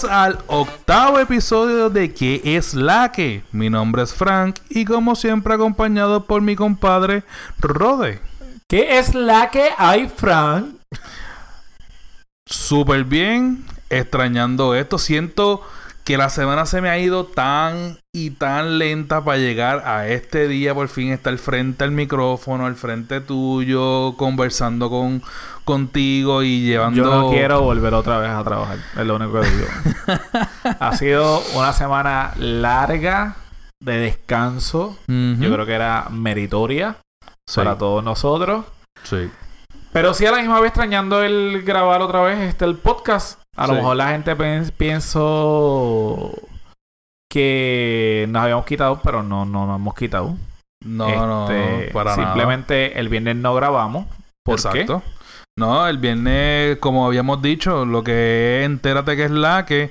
Bienvenidos al octavo episodio de ¿Qué es la que? Mi nombre es Frank y como siempre acompañado por mi compadre Rode. ¿Qué es la que hay, Frank? Súper bien, extrañando esto. Siento que la semana se me ha ido tan y tan lenta para llegar a este día, por fin estar frente al micrófono, al frente tuyo, conversando con contigo y llevando... Yo no quiero volver otra vez a trabajar, es lo único que digo. ha sido una semana larga de descanso. Yo creo que era meritoria para todos nosotros. Sí. Pero sí a la misma vez extrañando el grabar otra vez este el podcast. A lo mejor la gente pienso que nos habíamos quitado, pero no, no nos hemos quitado. No, no, este, para Simplemente el viernes no grabamos. ¿Por Exacto. No, el viernes, como habíamos dicho, lo que es entérate que es la que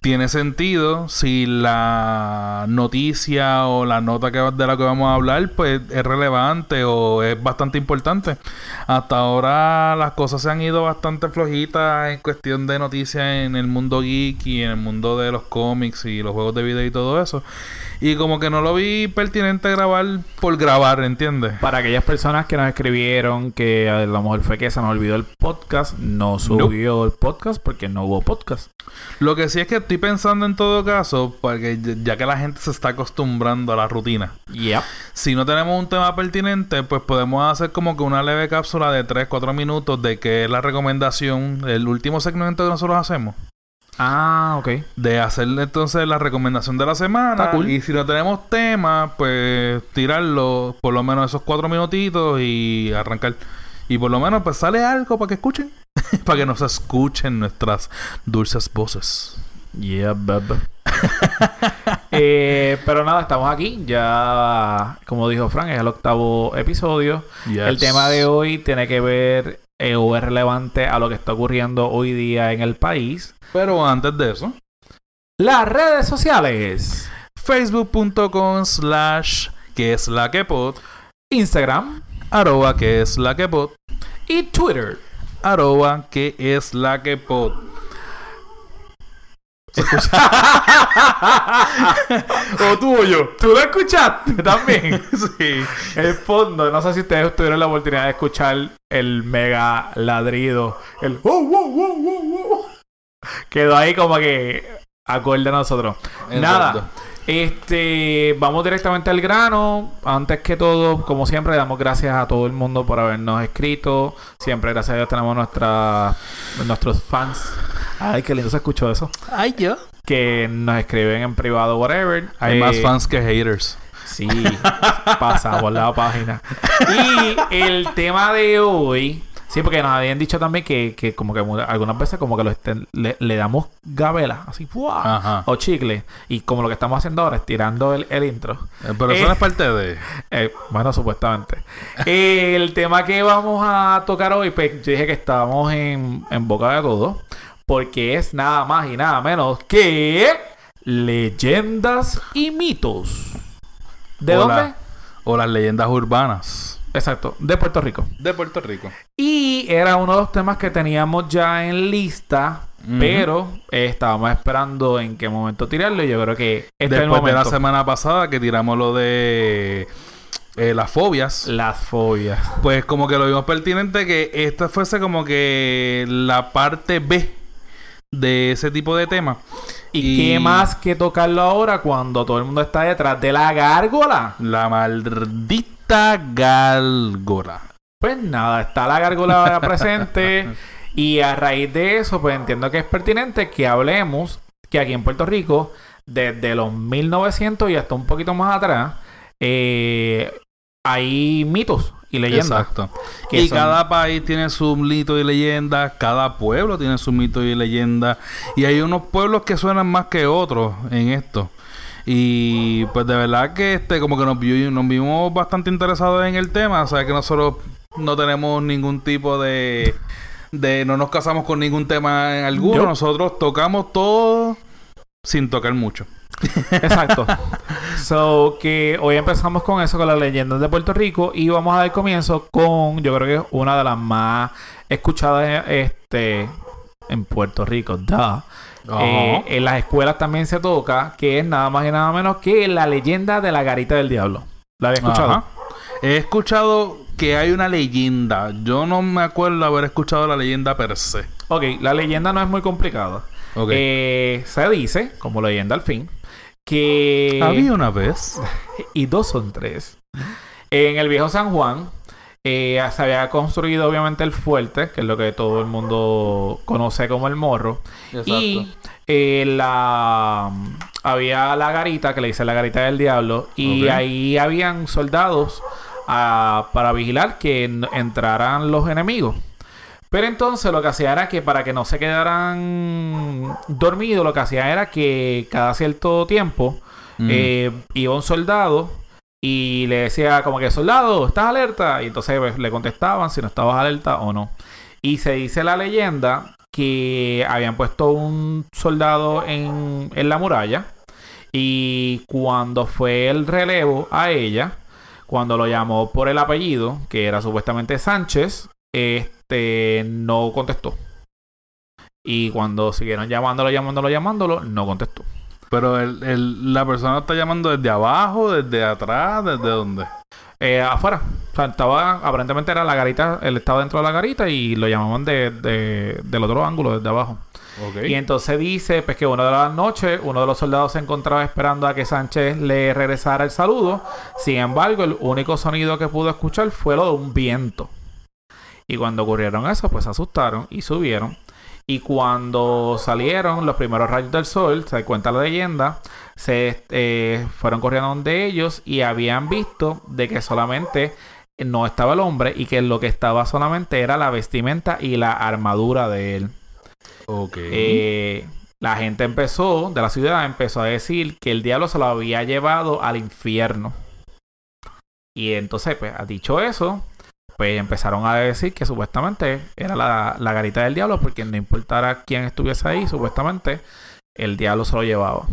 tiene sentido si la noticia o la nota que, de la que vamos a hablar pues es relevante o es bastante importante. Hasta ahora las cosas se han ido bastante flojitas en cuestión de noticias en el mundo geek y en el mundo de los cómics y los juegos de video y todo eso. Y como que no lo vi pertinente grabar por grabar, ¿entiendes? Para aquellas personas que nos escribieron que a lo mejor fue que se nos olvidó el podcast, no subió el podcast porque no hubo podcast. Lo que sí es que estoy pensando en todo caso, porque ya que la gente se está acostumbrando a la rutina. Yep. Si no tenemos un tema pertinente, pues podemos hacer como que una leve cápsula de 3, 4 minutos de que es la recomendación, el último segmento que nosotros hacemos. Ah, ok. De hacer entonces la recomendación de la semana. Y si no tenemos tema, pues tirarlo por lo menos esos cuatro minutitos y arrancar. Y por lo menos pues sale algo para que escuchen. para que nos escuchen nuestras dulces voces. Yeah, baby. eh, pero nada, estamos aquí. Ya, como dijo Frank, es el octavo episodio. El tema de hoy tiene que ver eh, o es relevante a lo que está ocurriendo hoy día en el país. Pero antes de eso, las redes sociales: facebook.com slash que es la que pod, Instagram, arroba que es la que pod, y Twitter, arroba que es la que pod. o tú o yo. ¿Tú lo escuchaste también? sí. El fondo, no sé si ustedes tuvieron la oportunidad de escuchar el mega ladrido. El Quedó ahí como que acorde a nosotros. Nada. Este, vamos directamente al grano. Antes que todo, como siempre, damos gracias a todo el mundo por habernos escrito. Siempre, gracias a Dios, tenemos nuestra, nuestros fans. Ay, qué lindo se escuchó eso. Ay, yo. Que nos escriben en privado, whatever. Hay más eh, fans que haters. Sí, pasamos la página. Y el tema de hoy Sí, porque nos habían dicho también que, que como que algunas veces como que lo le, damos gabela, así, o chicle. Y como lo que estamos haciendo ahora es tirando el, intro. Eh, pero eso no es eh, parte de... Eh, bueno, supuestamente. el tema que vamos a tocar hoy, pues yo dije que estábamos en, en boca de todo. Porque es nada más y nada menos que... Leyendas y mitos. ¿De dónde? o las leyendas urbanas. Exacto, de Puerto Rico. De Puerto Rico. Y era uno de los temas que teníamos ya en lista, pero estábamos esperando en qué momento tirarlo. Y yo creo que este Después de la semana pasada que tiramos lo de eh, las fobias. Las fobias. Pues como que lo vimos pertinente que esta fuese como que la parte B de ese tipo de tema. ¿Y, qué más que tocarlo ahora cuando todo el mundo está detrás de la gárgola? La maldita gárgola. Pues nada, está la gárgola presente. y a raíz de eso, pues entiendo que es pertinente que hablemos que aquí en Puerto Rico, desde los 1900 y hasta un poquito más atrás, eh, hay mitos y leyendas. Exacto. Y cada país tiene su mito y leyenda, cada pueblo tiene su mito y leyenda. Y hay unos pueblos que suenan más que otros en esto. Y pues de verdad que este como que nos, nos vimos bastante interesados en el tema. O sea que nosotros no tenemos ningún tipo de... de no nos casamos con ningún tema en alguno. Nosotros tocamos todo sin tocar mucho. Exacto. so que hoy empezamos con eso, con las leyendas de Puerto Rico. Y vamos a dar comienzo con, yo creo que es una de las más escuchadas este, en Puerto Rico, da Eh, en las escuelas también se toca, que es nada más y nada menos que la leyenda de la garita del diablo. ¿La había escuchado? He escuchado que hay una leyenda. Yo no me acuerdo haber escuchado la leyenda per se. Ok, la leyenda no es muy complicada. Eh, se dice, como leyenda al fin, que... Había una vez. y dos son tres. En el viejo San Juan eh, se había construido obviamente el fuerte, que es lo que todo el mundo conoce como el morro. Y eh, la había la garita, que le dice la garita del diablo, y ahí habían soldados ah, para vigilar que entraran los enemigos. Pero entonces lo que hacía era que para que no se quedaran dormidos, lo que hacía era que cada cierto tiempo mm. eh, iba un soldado y le decía como que soldado, ¿estás alerta? Y entonces pues, le contestaban si no estabas alerta o no. Y se dice la leyenda que habían puesto un soldado en, en la muralla y cuando fue el relevo a ella, cuando lo llamó por el apellido, que era supuestamente Sánchez, este no contestó. Y cuando siguieron llamándolo, llamándolo, llamándolo, no contestó. Pero el, la persona está llamando desde abajo, desde atrás, desde dónde? Eh, afuera. O sea, estaba, aparentemente era la garita, él estaba dentro de la garita y lo llamaban de, del otro ángulo, desde abajo. Y entonces dice pues que una de las noches uno de los soldados se encontraba esperando a que Sánchez le regresara el saludo. Sin embargo, el único sonido que pudo escuchar fue lo de un viento. Y cuando ocurrieron eso, pues se asustaron y subieron. Y cuando salieron los primeros rayos del sol, se cuenta la leyenda, se eh, fueron corriendo donde ellos y habían visto de que solamente no estaba el hombre y que lo que estaba solamente era la vestimenta y la armadura de él. Ok. Eh, la gente empezó, de la ciudad, empezó a decir que el diablo se lo había llevado al infierno. Y entonces, pues, ha dicho eso, pues empezaron a decir que supuestamente era la, la garita del diablo, porque no importara quién estuviese ahí, supuestamente el diablo se lo llevaba.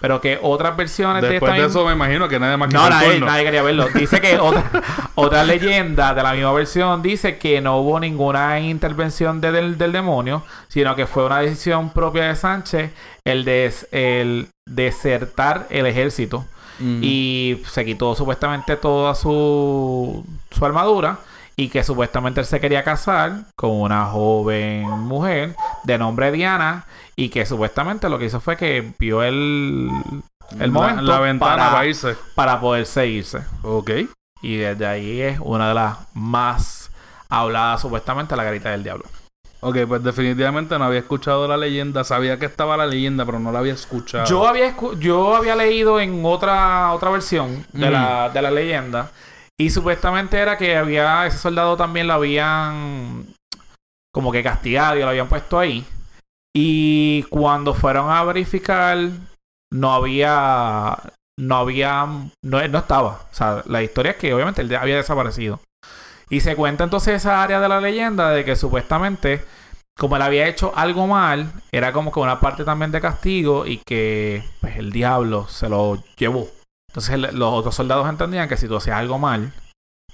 Pero que otras versiones de esta de eso me imagino que nadie más No, nadie, nadie, quería verlo. Dice que otra, otra leyenda de la misma versión dice que no hubo ninguna intervención del, demonio, sino que fue una decisión propia de Sánchez el, de, el desertar el ejército. Y se quitó supuestamente toda su, su armadura y que supuestamente él se quería casar con una joven mujer de nombre Diana y que supuestamente lo que hizo fue que vio el, el momento la ventana para, irse. para poder seguirse. Ok. Y desde ahí es una de las más habladas supuestamente la garita del diablo. Ok, pues definitivamente no había escuchado la leyenda. Sabía que estaba la leyenda, pero no la había escuchado. Yo había, yo había leído en otra, otra versión de, la, de la leyenda y supuestamente era que había ese soldado también lo habían como que castigado y lo habían puesto ahí. Y cuando fueron a verificar, no había. No había. No, no estaba. O sea, la historia es que obviamente él había desaparecido. Y se cuenta entonces esa área de la leyenda de que supuestamente, como él había hecho algo mal, era como que una parte también de castigo y que pues, el diablo se lo llevó. Entonces los otros soldados entendían que si tú hacías algo mal,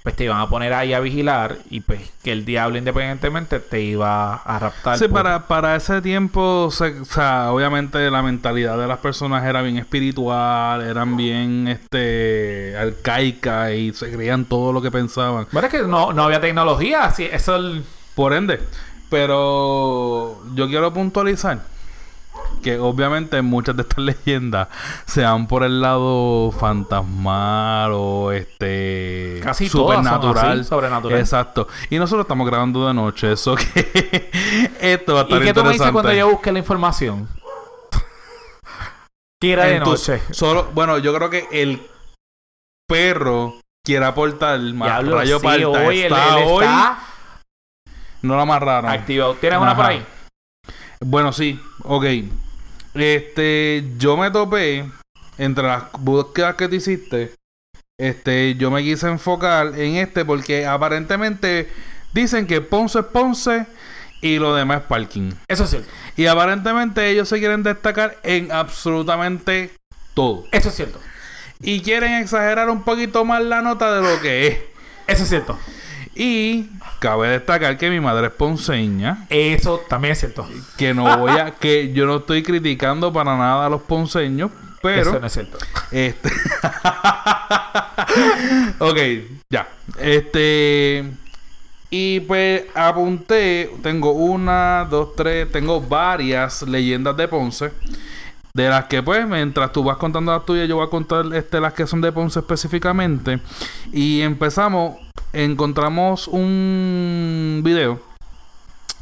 pues te iban a poner ahí a vigilar y pues que el diablo independientemente te iba a raptar. Sí, para, para ese tiempo, o sea, obviamente la mentalidad de las personas era bien espiritual, eran bien este arcaicas y se creían todo lo que pensaban. Bueno, es que no, no había tecnología, así, eso... Por ende, pero yo quiero puntualizar que obviamente muchas de estas leyendas se van por el lado fantasmal o este casi supernatural, sobrenatural. Exacto. Y nosotros estamos grabando de noche, eso que esto va a estar ¿Y qué tú me dices cuando yo busque la información? que era de noche. Solo, bueno, yo creo que el perro quiere aportar más rayo sí, hoy, está hoy no la amarraron. Activo. ¿Tienes una por ahí? Bueno, sí. Ok. Este, yo me topé entre las búsquedas que te hiciste. Este, yo me quise enfocar en este porque aparentemente dicen que Ponce es Ponce y lo demás es parking. Eso es Y aparentemente ellos se quieren destacar en absolutamente todo. Eso es cierto. Y quieren exagerar un poquito más la nota de lo que es. Eso es cierto. Y cabe destacar que mi madre es ponceña. Eso también es cierto. Que no voy a, que yo no estoy criticando para nada a los ponceños, pero. Eso no es cierto. Este. ok, ya. Este. Y pues apunté, tengo una, dos, tres, tengo varias leyendas de Ponce. De las que pues, mientras tú vas contando las tuyas, yo voy a contar este, las que son de Ponce específicamente. Y empezamos, encontramos un video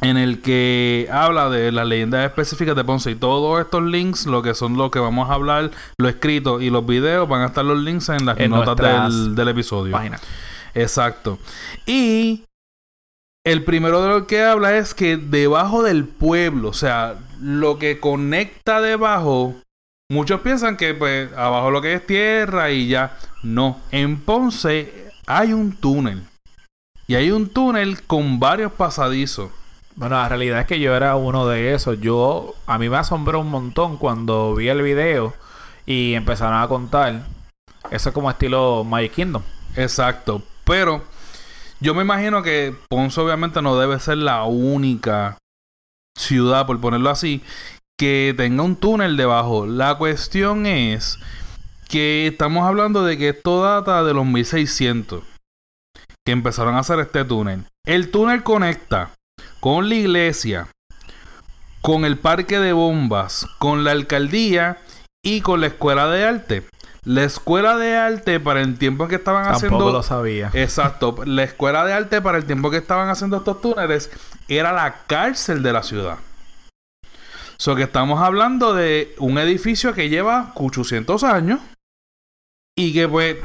en el que habla de las leyendas específicas de Ponce y todos estos links, lo que son lo que vamos a hablar, lo escrito y los videos, van a estar los links en las notas del, del, episodio. Exacto. Y el primero de lo que habla es que debajo del pueblo, o sea, lo que conecta debajo, muchos piensan que pues abajo lo que es tierra y ya. No, en Ponce hay un túnel. Y hay un túnel con varios pasadizos. Bueno, la realidad es que yo era uno de esos. Yo, a mí me asombró un montón cuando vi el video y empezaron a contar. Eso es como estilo Magic Kingdom. Exacto. Pero yo me imagino que Ponce obviamente no debe ser la única ciudad, por ponerlo así, que tenga un túnel debajo. La cuestión es que estamos hablando de que esto data de los 1600 que empezaron a hacer este túnel. El túnel conecta con la iglesia, con el parque de bombas, con la alcaldía y con la escuela de arte. La escuela de arte para el tiempo que estaban Tampoco haciendo. lo sabía. Exacto. La escuela de arte para el tiempo que estaban haciendo estos túneles era la cárcel de la ciudad. So que estamos hablando de un edificio que lleva 800 años y que pues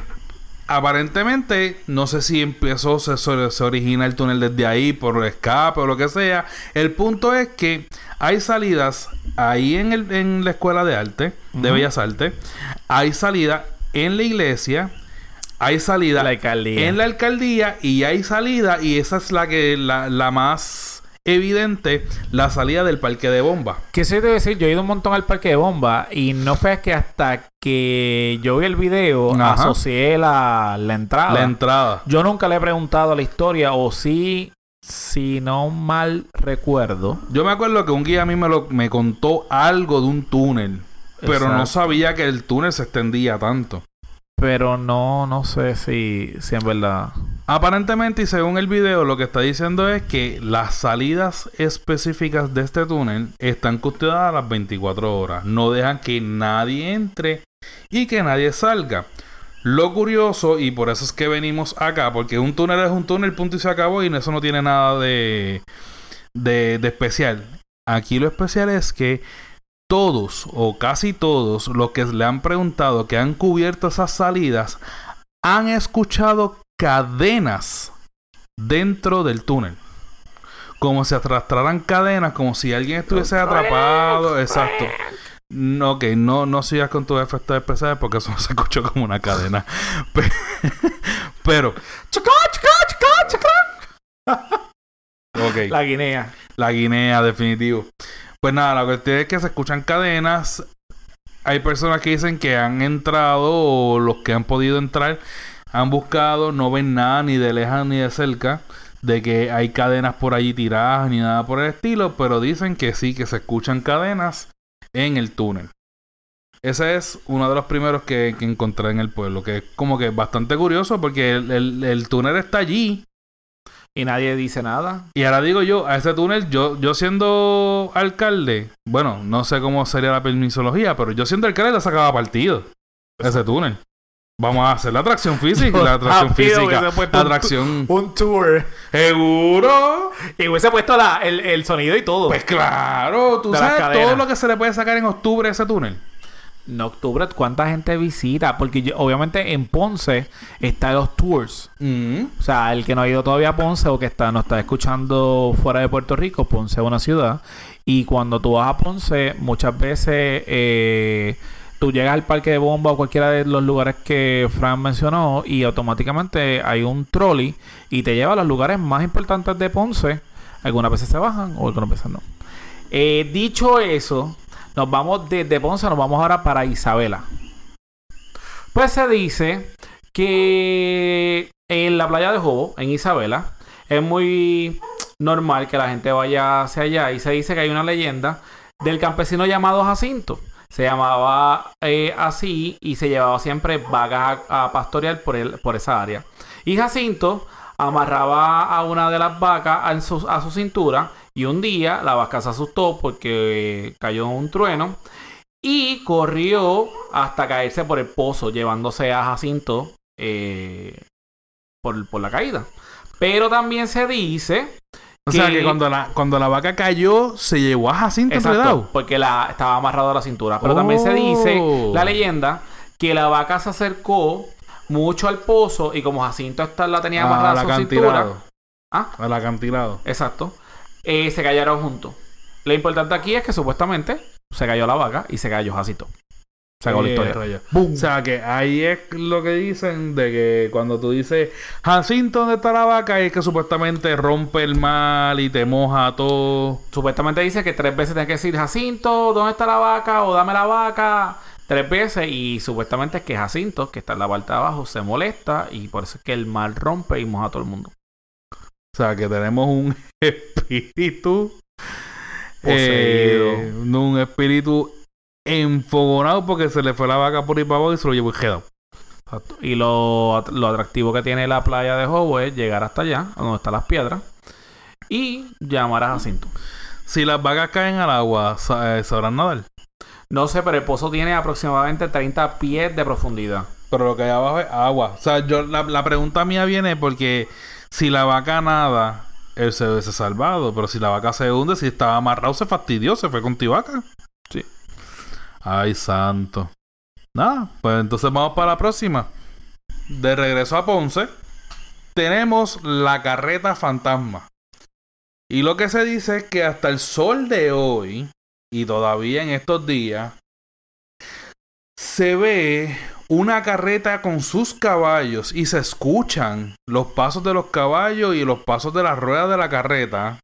aparentemente, no sé si empezó, se, se, origina el túnel desde ahí por escape o lo que sea. El punto es que hay salidas ahí en, el, en la escuela de arte, de Bellas Artes. Hay salida en la iglesia. Hay salida en la alcaldía y hay salida y esa es la que la, la más evidente la salida del parque de bomba. ¿Qué se debe decir? Yo he ido un montón al parque de bomba y no fue que hasta que yo vi el video asocié la, la entrada. La entrada. Yo nunca le he preguntado la historia o sí si no mal recuerdo. Yo me acuerdo que un guía a mí me, lo, me contó algo de un túnel. Pero no sabía que el túnel se extendía tanto. Pero no, no sé si, si en verdad. Aparentemente, y según el video, lo que está diciendo es que las salidas específicas de este túnel están custodiadas a las 24 horas. No dejan que nadie entre y que nadie salga. Lo curioso, y por eso es que venimos acá, porque un túnel es un túnel, punto y se acabó, y eso no tiene nada de, de, de especial. Aquí lo especial es que todos o casi todos los que le han preguntado que han cubierto esas salidas han escuchado cadenas dentro del túnel. Como si arrastraran cadenas, como si alguien estuviese atrapado. Exacto. No, ok, no, no sigas con tus efectos especiales porque eso no se escuchó como una cadena. Pero. okay. La guinea. La guinea, definitivo. Pues nada, la cuestión es que se escuchan cadenas. Hay personas que dicen que han entrado o los que han podido entrar han buscado, no ven nada ni de lejos ni de cerca de que hay cadenas por allí tiradas ni nada por el estilo, pero dicen que sí, que se escuchan cadenas en el túnel. Ese es uno de los primeros que, encontré en el pueblo, que es como que bastante curioso porque el túnel está allí, y nadie dice nada. Y ahora digo yo, a ese túnel, yo, yo siendo alcalde, bueno, no sé cómo sería la permisología, pero yo siendo alcalde le sacaba partido. Ese túnel. Vamos a hacer la atracción física. la atracción física. La atracción. Un, tour. Seguro. Y hubiese puesto la, el, el, sonido y todo. Pues claro. Tú sabes todo lo que se le puede sacar en octubre a ese túnel en octubre, ¿cuánta gente visita? Porque obviamente en Ponce están los tours. Mm. O sea, el que no ha ido todavía a Ponce o que está, no está escuchando fuera de Puerto Rico, Ponce es una ciudad. Y cuando tú vas a Ponce, muchas veces eh, tú llegas al parque de bomba o cualquiera de los lugares que Fran mencionó y automáticamente hay un trolley y te lleva a los lugares más importantes de Ponce. Algunas veces se bajan o algunas veces no. Eh, dicho eso, nos vamos desde Ponce, nos vamos ahora para Isabela. Pues se dice que en la playa de Jobo, en Isabela, es muy normal que la gente vaya hacia allá. Y se dice que hay una leyenda del campesino llamado Jacinto. Se llamaba eh, así y se llevaba siempre vacas a, pastorear por, el, por esa área. Y Jacinto amarraba a una de las vacas a su, a su cintura y un día la vaca se asustó porque cayó un trueno y corrió hasta caerse por el pozo, llevándose a Jacinto eh, por, por, la caída. Pero también se dice. O sea que cuando la, cuando la vaca cayó, se llevó a Jacinto exacto, Porque la, estaba amarrado a la cintura. Pero también se dice, Oh. la leyenda, que la vaca se acercó mucho al pozo y como Jacinto esta la tenía amarrada Al a su cintura. ¿Ah? Al acantilado. Exacto. Eh, se cayeron juntos. Lo importante aquí es que supuestamente se cayó la vaca y se cayó Jacinto. Se acabó la Eh, historia. rayo. O sea que ahí es lo que dicen de que cuando tú dices Jacinto, ¿dónde está la vaca? Y es que supuestamente rompe el mal y te moja todo. Supuestamente dice que tres veces tienes que decir Jacinto, ¿dónde está la vaca? O dame la vaca. Tres veces. Y supuestamente es que Jacinto, que está en la parte de abajo, se molesta. Y por eso es que el mal rompe y moja a todo el mundo. O sea que tenemos un espíritu Poseído. eh, un espíritu enfogonado porque se le fue la vaca por ahí para abajo y se lo llevó quedado. Y lo, lo atractivo que tiene la playa de Hobo es llegar hasta allá, donde están las piedras. Y llamar a Jacinto. Si las vacas caen al agua, eh, sabrán nadar. No sé, pero el pozo tiene aproximadamente 30 pies de profundidad. Pero lo que hay abajo es agua. O sea, yo, la, la pregunta mía viene porque si la vaca nada, él se hubiese salvado. Pero si la vaca se hunde, si estaba amarrado, se fastidió, se fue con vaca. Sí. Ay, santo. Nada, pues entonces vamos para la próxima. De regreso a Ponce, tenemos la carreta fantasma. Y lo que se dice es que hasta el sol de hoy, y todavía en estos días, se ve una carreta con sus caballos y se escuchan los pasos de los caballos y los pasos de las ruedas de la carreta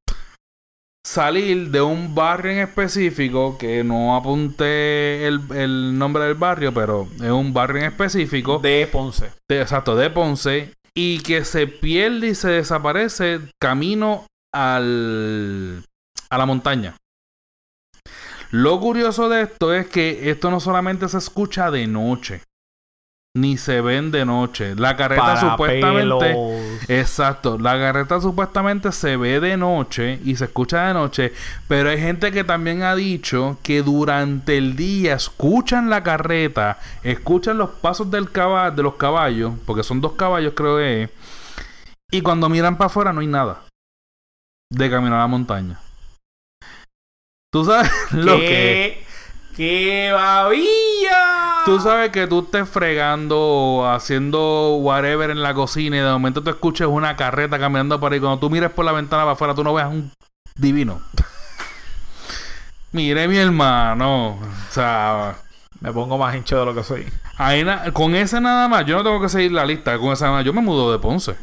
salir de un barrio en específico que no apunté el, el nombre del barrio, pero es un barrio en específico De Ponce. de- exacto, de Ponce, y que se pierde y se desaparece camino al, a la montaña. Lo curioso de esto es que esto no solamente se escucha de noche, ni se ven de noche. La carreta supuestamente... Exacto, la carreta supuestamente se ve de noche y se escucha de noche, pero hay gente que también ha dicho que durante el día escuchan la carreta, escuchan los pasos del caba- de los caballos, porque son dos caballos creo que es, y cuando miran para afuera no hay nada de caminar a la montaña. Tú sabes lo que ¡Qué, ¡Qué babilla! Tú sabes que tú estés fregando haciendo whatever en la cocina y de momento tú escuches una carreta caminando por ahí. Cuando tú mires por la ventana para afuera, tú no veas un divino. Mire, mi hermano. O sea, Me pongo más hincho de lo que soy. ahí con ese nada más, yo no tengo que seguir la lista. Con esa nada más, yo me mudo de Ponce.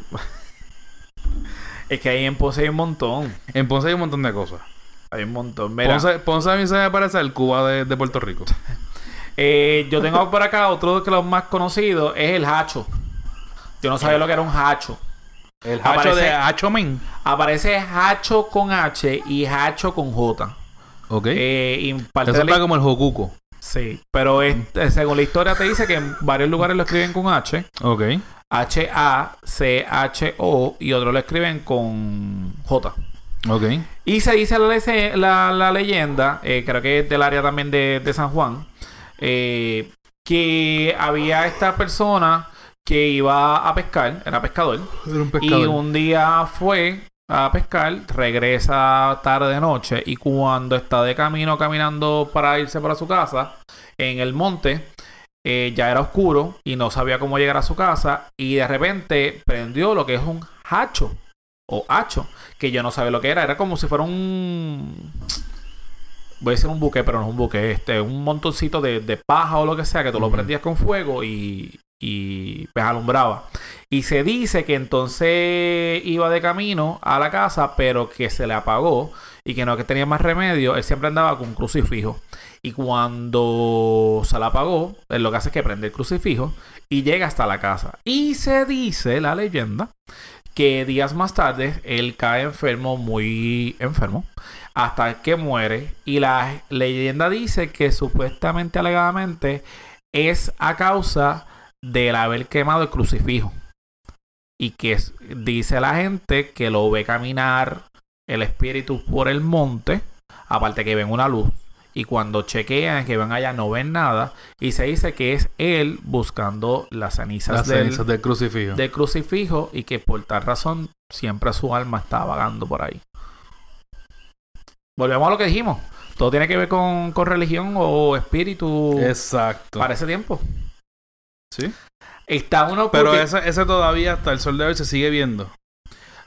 Es que ahí en Ponce hay un montón. En Ponce hay un montón de cosas. Hay un montón. Mira, Ponce, Ponce a mí se me parece el Cuba de, de Puerto Rico. eh, yo tengo por acá otro de los más conocidos. Es el hacho. Yo no sabía lo que era un hacho. El hacho hacho de Hacho Men. Aparece hacho con H y hacho con J. Ok. Eh, y parte Eso de la- está como el Jocuco. Sí, pero es- según la historia te dice que en varios lugares lo escriben con H. Ok. H-A-C-H-O y otros lo escriben con J. Ok. Y se dice la, la- la leyenda, eh, creo que es del área también de, de San Juan, eh, que había esta persona que iba a pescar, era pescador, Era un y un día fue a pescar, regresa tarde de noche y cuando está de camino caminando para irse para su casa en el monte, eh, ya era oscuro y no sabía cómo llegar a su casa y de repente prendió lo que es un hacho o hacho, que yo no sabía lo que era, era como si fuera un... Voy a decir un buque, pero no es un buque, este, un montoncito de, de paja o lo que sea, que tú lo prendías con fuego y, y pues alumbraba. Y se dice que entonces iba de camino a la casa, pero que se le apagó y que no que tenía más remedio. Él siempre andaba con un crucifijo. Y cuando se le apagó, él lo que hace es que prende el crucifijo y llega hasta la casa. Y se dice la leyenda que días más tarde él cae enfermo, muy enfermo, hasta que muere. Y la leyenda dice que supuestamente, alegadamente, es a causa del haber quemado el crucifijo. Y que dice la gente que lo ve caminar el espíritu por el monte, aparte que ven una luz. Y cuando chequean que ven allá no ven nada. Y se dice que es él buscando las cenizas, del, crucifijo. Del crucifijo. Y que por tal razón siempre su alma está vagando por ahí. Volvemos a lo que dijimos. Todo tiene que ver con, religión o espíritu. Exacto. Para ese tiempo. Sí. Está uno. Pero ese, ese todavía hasta el sol de hoy se sigue viendo.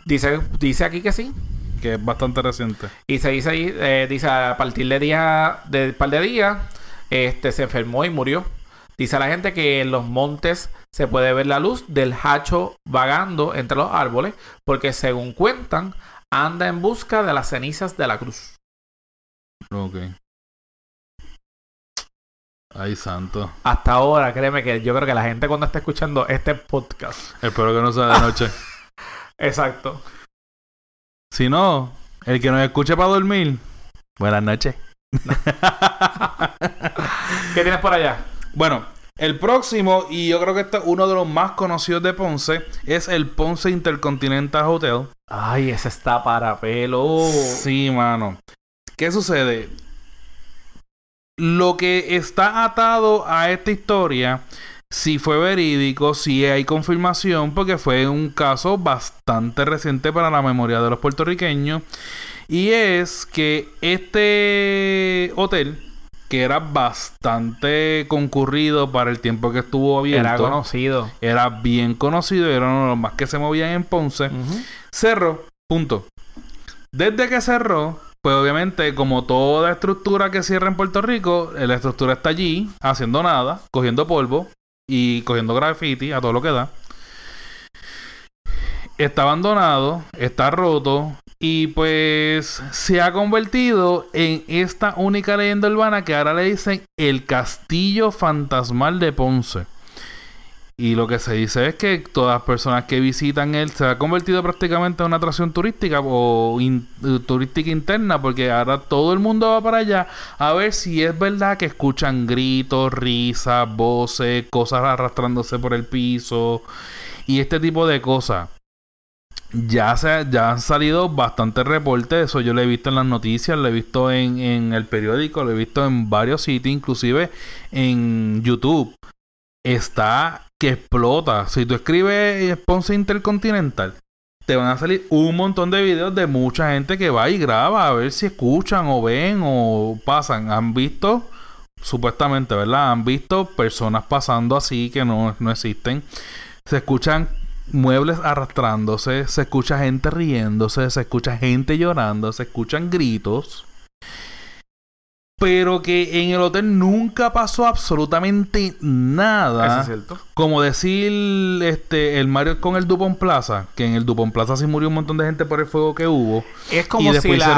Dice, dice aquí que sí que es bastante reciente. Y se dice ahí, eh, dice, a partir de día, de par de días, este se enfermó y murió. Dice la gente que en los montes se puede ver la luz del hacho vagando entre los árboles, porque según cuentan, anda en busca de las cenizas de la cruz. Ok. Ay, santo. Hasta ahora, créeme que yo creo que la gente cuando está escuchando este podcast. Espero que no sea de noche. Exacto. Si no, el que nos escuche para dormir, buenas noches. ¿Qué tienes por allá? Bueno, el próximo, y yo creo que este es uno de los más conocidos de Ponce, es el Ponce Intercontinental Hotel. Ay, ese está para pelo. Sí, mano. ¿Qué sucede? Lo que está atado a esta historia si fue verídico, si hay confirmación, porque fue un caso bastante reciente para la memoria de los puertorriqueños. Y es que este hotel, que era bastante concurrido para el tiempo que estuvo abierto. Era conocido. Era bien conocido, era uno de los más que se movían en Ponce. Cerró, punto. Desde que cerró, pues obviamente, como toda estructura que cierra en Puerto Rico, la estructura está allí, haciendo nada, cogiendo polvo, y cogiendo graffiti a todo lo que da. Está abandonado, está roto y pues se ha convertido en esta única leyenda urbana que ahora le dicen el castillo fantasmal de Ponce. Y lo que se dice es que todas las personas que visitan él se ha convertido prácticamente en una atracción turística o turística interna, porque ahora todo el mundo va para allá a ver si es verdad que escuchan gritos, risas, voces, cosas arrastrándose por el piso y este tipo de cosas. Ya, se, ya han salido bastantes reportes, eso yo lo he visto en las noticias, lo he visto en, en el periódico, lo he visto en varios sitios, inclusive en YouTube está que explota. Si tú escribes Ponce Intercontinental, te van a salir un montón de videos de mucha gente que va y graba a ver si escuchan o ven o pasan. Han visto, supuestamente, ¿verdad? Han visto personas pasando así que no, no existen. Se escuchan muebles arrastrándose, se escucha gente riéndose, se escucha gente llorando, se escuchan gritos pero que en el hotel nunca pasó absolutamente nada. Eso es cierto. Como decir este el Mario con el Dupont Plaza, que en el Dupont Plaza sí murió un montón de gente por el fuego que hubo. Es como si las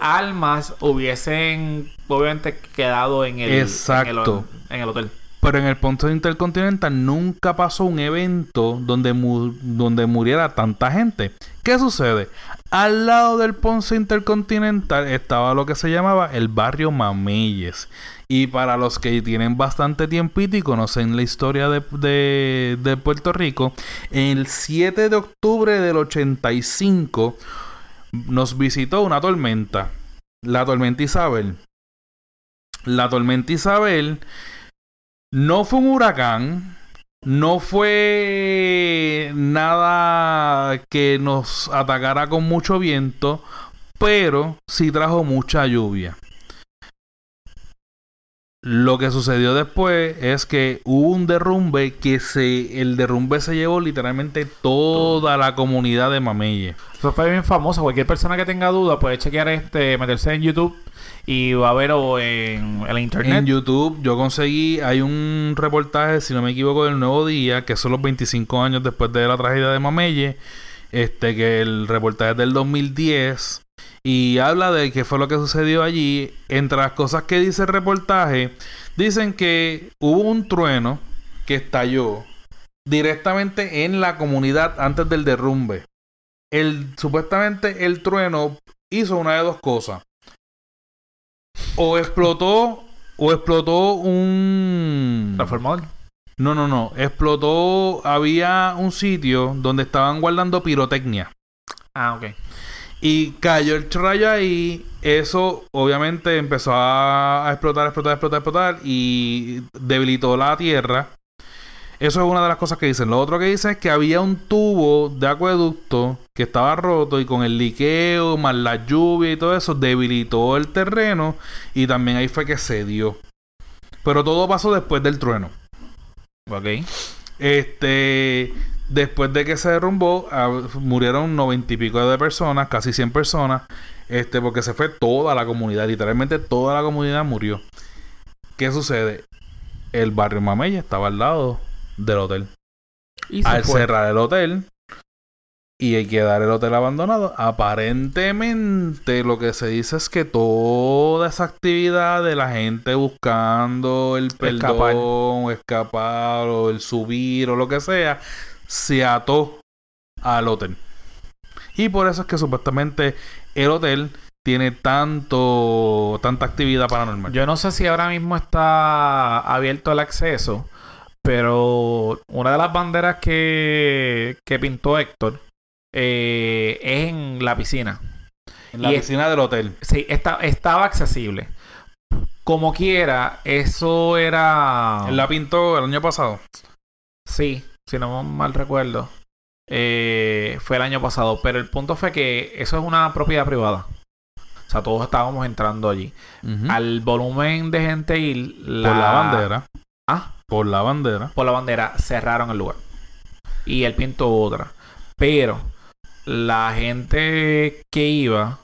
almas hubiesen obviamente quedado en el, Exacto. en el hotel. Pero en el punto intercontinental nunca pasó un evento donde, donde muriera tanta gente. ¿Qué sucede? Al lado del Ponce Intercontinental estaba lo que se llamaba el barrio Mameyes. Y para los que tienen bastante tiempito y conocen la historia de, de Puerto Rico, el 7 de octubre del 85 nos visitó una tormenta. La tormenta Isabel. La tormenta Isabel no fue un huracán, no fue nada que nos atacara con mucho viento, pero sí trajo mucha lluvia. Lo que sucedió después es que hubo un derrumbe que se el derrumbe se llevó literalmente toda la comunidad de Mameye. Eso fue bien famoso. Cualquier persona que tenga duda puede chequear este, meterse en YouTube y va a ver o en el internet. En YouTube yo conseguí, hay un reportaje, si no me equivoco, del Nuevo Día, que son los 25 años después de la tragedia de Mamelle. Este, que el reportaje es del 2010. Y habla de qué fue lo que sucedió allí. Entre las cosas que dice el reportaje, dicen que hubo un trueno que estalló directamente en la comunidad antes del derrumbe. El, supuestamente el trueno hizo una de dos cosas. O explotó, o explotó un... Transformador. No, no, no. Explotó, había un sitio donde estaban guardando pirotecnia. Ah, ok. Y cayó el rayo ahí. Eso obviamente empezó a, explotar, explotar, explotar, explotar. Y debilitó la tierra. Eso es una de las cosas que dicen. Lo otro que dicen es que había un tubo de acueducto que estaba roto y con el liqueo, más la lluvia y todo eso, debilitó el terreno y también ahí fue que se dio. Pero todo pasó después del trueno. Ok. Este, después de que se derrumbó, ah, murieron noventa y pico de personas, casi 100 personas, este, porque se fue toda la comunidad, literalmente toda la comunidad murió. ¿Qué sucede? El barrio Mamella estaba al lado del hotel. Y al cerrar el hotel y hay que dar el hotel abandonado, aparentemente lo que se dice es que toda esa actividad de la gente buscando el perdón, o escapar o el subir o lo que sea, se ató al hotel. Y por eso es que supuestamente el hotel tiene tanto tanta actividad paranormal. Yo no sé si ahora mismo está abierto el acceso, pero una de las banderas que, que pintó Héctor eh, es en la piscina. En la piscina del hotel. Sí, estaba accesible. Como quiera, eso era. ¿Él la pintó el año pasado? Sí, si no mal recuerdo. Eh, fue el año pasado. Pero el punto fue que eso es una propiedad privada. O sea, todos estábamos entrando allí. Al volumen de gente. La... Por la bandera. Ah. Por la bandera. Por la bandera cerraron el lugar. Y él pintó otra. Pero la gente que iba,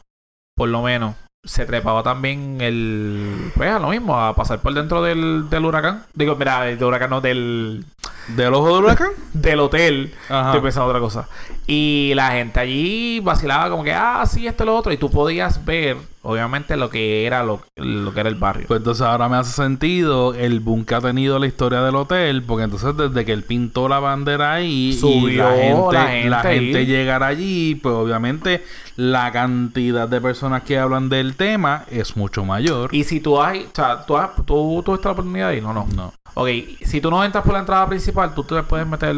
por lo menos, se trepaba también el. Pues a lo mismo, a pasar por dentro del, del huracán. Digo, mira, del huracán no, del. ¿Del ojo del huracán? del hotel. Estoy pensando otra cosa. Y la gente allí vacilaba como que, ah, sí, esto es lo otro. Y tú podías ver obviamente lo que era lo, que era el barrio. Pues entonces ahora me hace sentido el boom que ha tenido la historia del hotel, porque entonces desde que él pintó la bandera ahí Subió y la gente, la gente, llegar allí, pues obviamente la cantidad de personas que hablan del tema es mucho mayor. Y si tú hay, o sea, tú has, tú, tú la oportunidad ahí, no, no. No. Ok, si tú no entras por la entrada principal, tú te puedes meter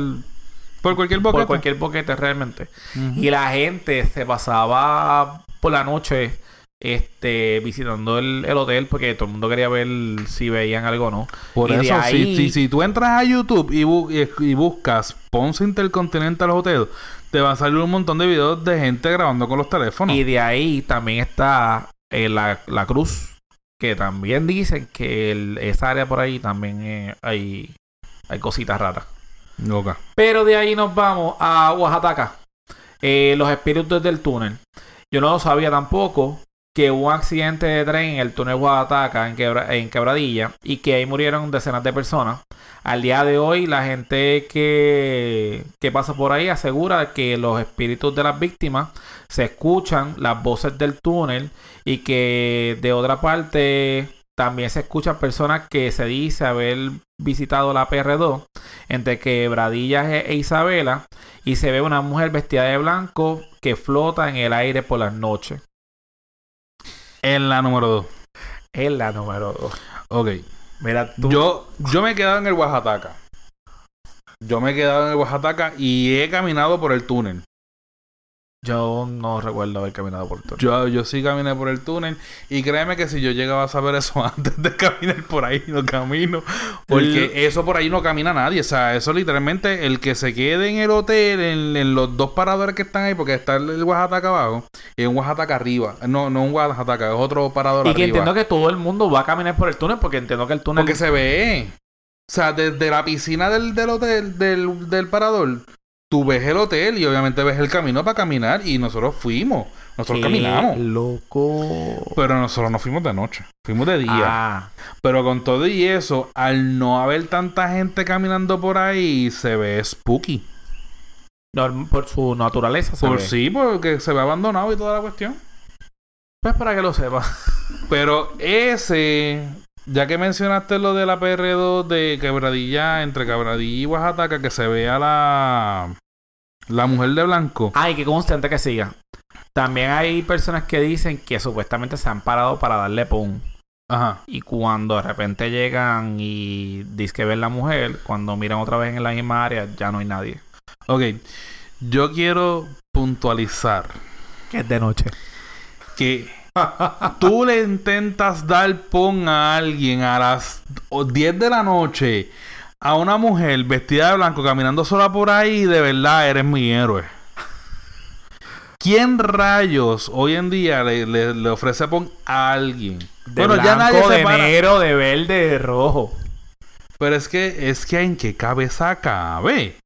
por cualquier boquete. Por cualquier boquete realmente. Y la gente se pasaba por la noche este visitando el, hotel porque todo el mundo quería ver si veían algo o no. Por eso, si, si, tú entras a YouTube y, y, buscas Ponce Intercontinental Hotel, te va a salir un montón de videos de gente grabando con los teléfonos. Y de ahí también está eh, la, cruz, que también dicen que esa área por ahí también eh, hay, hay cositas raras. Pero de ahí nos vamos a Oaxaca. Eh, los espíritus del túnel. Yo no lo sabía tampoco que hubo un accidente de tren en el túnel Guadataca en, en Quebradilla y que ahí murieron decenas de personas. Al día de hoy la gente que, que pasa por ahí asegura que los espíritus de las víctimas se escuchan las voces del túnel y que de otra parte también se escuchan personas que se dice haber visitado la PR2 entre Quebradillas e Isabela y se ve una mujer vestida de blanco que flota en el aire por las noches. En la número 2. En la número 2. Ok. Mira, tú. Yo, yo me he quedado en el Oaxaca. Yo me he quedado en el Oaxaca y he caminado por el túnel. Yo no recuerdo haber caminado por el túnel. Yo, yo sí caminé por el túnel. Y créeme que si yo llegaba a saber eso antes de caminar por ahí, no camino. Porque eso por ahí no camina nadie. O sea, eso literalmente, el que se quede en el hotel, en, los dos paradores que están ahí, porque está el, Oaxaca abajo y un Oaxaca arriba. No, no un Oaxaca, es otro parador y que entiendo que todo el mundo va a caminar por el túnel, porque entiendo que el túnel. Porque se ve. O sea, desde la piscina del, del hotel, del, del parador, tú ves el hotel y obviamente ves el camino para caminar y nosotros fuimos. Nosotros caminamos. Loco. Pero nosotros no fuimos de noche. Fuimos de día. Ah. Pero con todo y eso, al no haber tanta gente caminando por ahí, se ve spooky. por su naturaleza se por sí, porque se ve abandonado y toda la cuestión. Pues para que lo sepa. Pero ese ya que mencionaste lo de la PR2 de Quebradilla, entre Quebradilla y Oaxaca, que se vea la, la mujer de blanco. Ay, que constante que siga. También hay personas que dicen que supuestamente se han parado para darle pum. Ajá. Y cuando de repente llegan y dicen que ven la mujer, cuando miran otra vez en la misma área, ya no hay nadie. Ok. Yo quiero puntualizar. Que es de noche. Que tú le intentas dar pon a alguien a las 10 de la noche a una mujer vestida de blanco caminando sola por ahí, de verdad eres mi héroe. ¿Quién rayos hoy en día le, ofrece pon a alguien? De bueno, ya nadie de negro, de verde, de rojo. Pero es que, es que en qué cabeza cabe.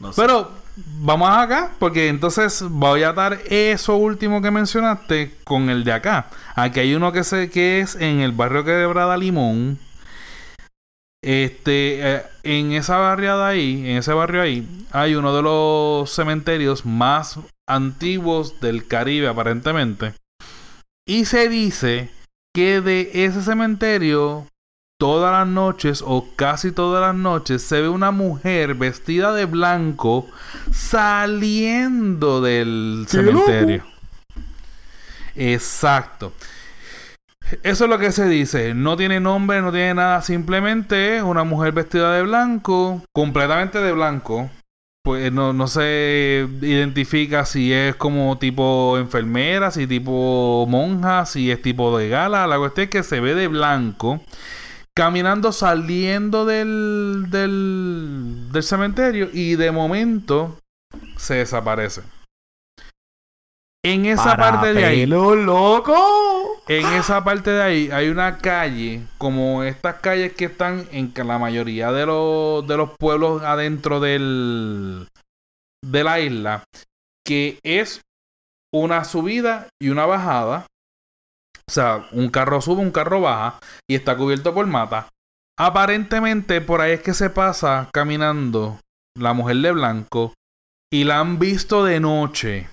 No sé. Pero vamos acá, porque entonces voy a dar eso último que mencionaste con el de acá. Aquí hay uno que, se, que es en el barrio Quebrada Limón. Este, eh, en esa barriada ahí, en ese barrio ahí, hay uno de los cementerios más antiguos del Caribe, aparentemente. Y se dice que de ese cementerio todas las noches o casi todas las noches se ve una mujer vestida de blanco saliendo del cementerio. Exacto. Eso es lo que se dice. No tiene nombre, no tiene nada. Simplemente es una mujer vestida de blanco, completamente de blanco. Pues no, no se identifica si es como tipo enfermera, si tipo monja, si es tipo de gala. La cuestión es que se ve de blanco caminando saliendo del, del, del cementerio y de momento se desaparece. En esa parte de ahí. loco! En esa parte de ahí hay una calle, como estas calles que están en la mayoría de los, de los pueblos adentro del, de la isla, que es una subida y una bajada. O sea, un carro sube, un carro baja y está cubierto por mata. Aparentemente por ahí es que se pasa caminando la mujer de blanco y la han visto de noche.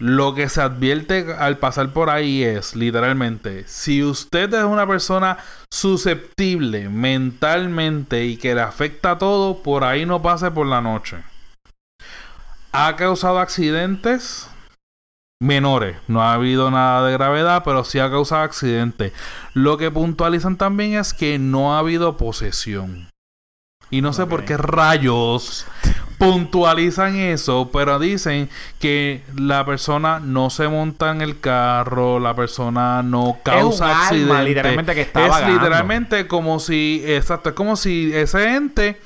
Lo que se advierte al pasar por ahí es, literalmente, si usted es una persona susceptible mentalmente y que le afecta todo, por ahí no pase por la noche. Ha causado accidentes, menores. No ha habido nada de gravedad, pero sí ha causado accidentes. Lo que puntualizan también es que no ha habido posesión. Y no sé por qué rayos puntualizan eso, pero dicen que la persona no se monta en el carro, la persona no causa accidentes. literalmente que está Es literalmente como si, exacto, es como si ese ente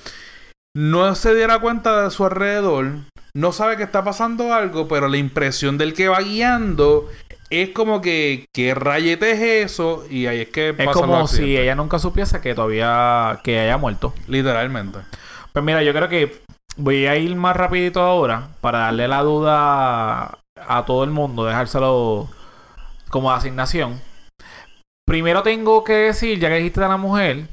no se diera cuenta de su alrededor no sabe que está pasando algo, pero la impresión del que va guiando es como que, ¿qué rayete es eso? Y ahí es que pasa Es como si ella nunca supiese que todavía, que haya muerto. Literalmente. Pues mira, yo creo que voy a ir más rapidito ahora para darle la duda a todo el mundo, dejárselo como asignación. Primero tengo que decir, ya que dijiste de la mujer,